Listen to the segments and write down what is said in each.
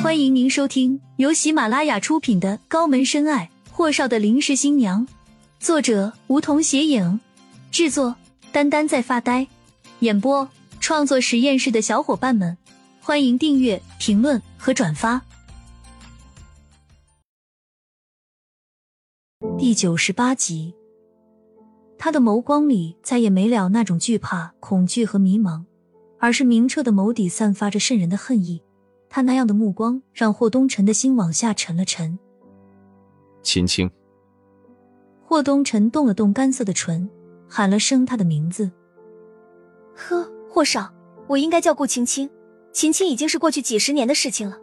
欢迎您收听由喜马拉雅出品的《高门深爱：霍少的临时新娘》，作者梧桐斜影，制作丹丹在发呆，演播创作实验室的小伙伴们，欢迎订阅、评论和转发。第九十八集，他的眸光里再也没了那种惧怕、恐惧和迷茫，而是明澈的眸底散发着渗人的恨意。他那样的目光让霍东辰的心往下沉了沉。秦青，霍东辰动了动干涩的唇，喊了声他的名字。呵，霍少，我应该叫顾青青。秦青已经是过去几十年的事情了。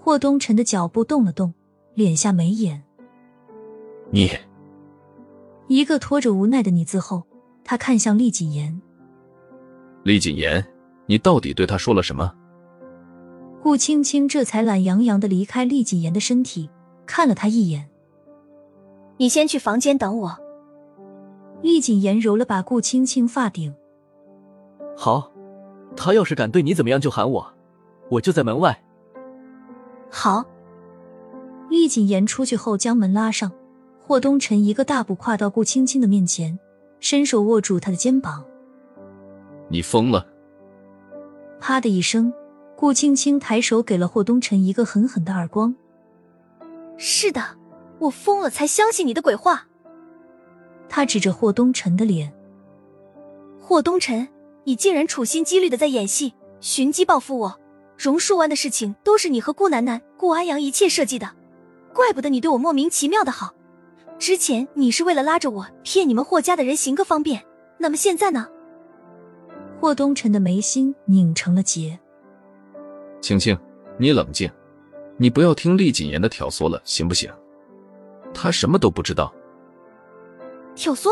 霍东辰的脚步动了动，敛下眉眼。你，一个拖着无奈的“你”字后，他看向厉谨言。厉谨言，你到底对他说了什么？顾青青这才懒洋洋的离开厉谨言的身体，看了他一眼。你先去房间等我。厉谨言揉了把顾青青发顶。好，他要是敢对你怎么样，就喊我，我就在门外。好。厉谨言出去后，将门拉上。霍东辰一个大步跨到顾青青的面前，伸手握住她的肩膀。你疯了！啪的一声。顾青青抬手给了霍东辰一个狠狠的耳光。是的，我疯了才相信你的鬼话。他指着霍东辰的脸。霍东辰，你竟然处心积虑的在演戏，寻机报复我。榕树湾的事情都是你和顾楠楠、顾安阳一切设计的，怪不得你对我莫名其妙的好。之前你是为了拉着我骗你们霍家的人行个方便，那么现在呢？霍东辰的眉心拧成了结。青青，你冷静，你不要听厉谨言的挑唆了，行不行？他什么都不知道。挑唆？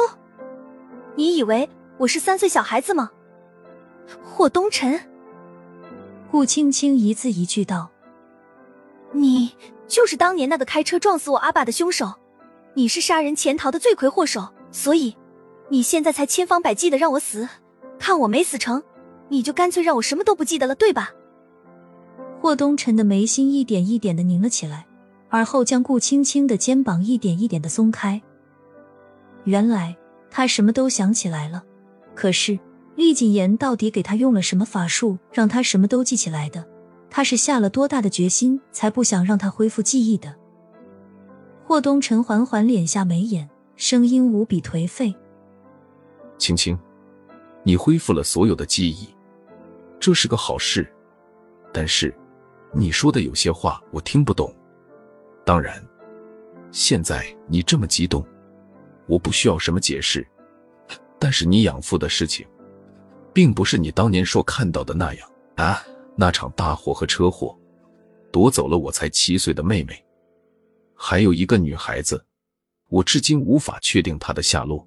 你以为我是三岁小孩子吗？霍东辰，顾青青一字一句道：“你就是当年那个开车撞死我阿爸的凶手，你是杀人潜逃的罪魁祸首，所以你现在才千方百计的让我死，看我没死成，你就干脆让我什么都不记得了，对吧？”霍东辰的眉心一点一点的拧了起来，而后将顾青青的肩膀一点一点的松开。原来他什么都想起来了，可是厉谨言到底给他用了什么法术，让他什么都记起来的？他是下了多大的决心，才不想让他恢复记忆的？霍东辰缓缓敛下眉眼，声音无比颓废：“青青，你恢复了所有的记忆，这是个好事，但是……”你说的有些话我听不懂，当然，现在你这么激动，我不需要什么解释。但是你养父的事情，并不是你当年说看到的那样啊！那场大火和车祸，夺走了我才七岁的妹妹，还有一个女孩子，我至今无法确定她的下落。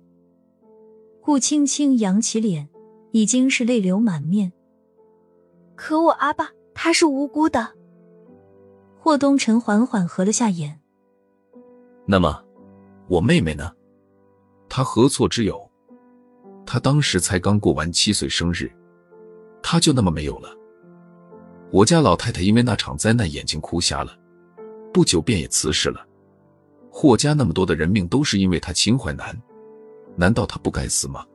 顾青青扬起脸，已经是泪流满面。可我阿爸。他是无辜的。霍东辰缓缓合了下眼。那么，我妹妹呢？她何错之有？她当时才刚过完七岁生日，她就那么没有了？我家老太太因为那场灾难眼睛哭瞎了，不久便也辞世了。霍家那么多的人命都是因为她秦淮南，难道她不该死吗？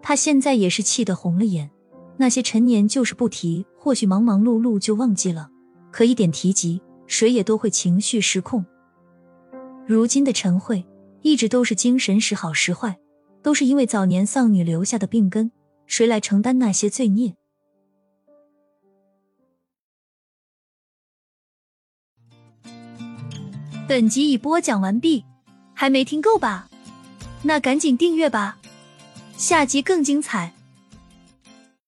他现在也是气得红了眼。那些陈年旧事不提，或许忙忙碌碌就忘记了；可一点提及，谁也都会情绪失控。如今的陈慧一直都是精神时好时坏，都是因为早年丧女留下的病根。谁来承担那些罪孽？本集已播讲完毕，还没听够吧？那赶紧订阅吧，下集更精彩。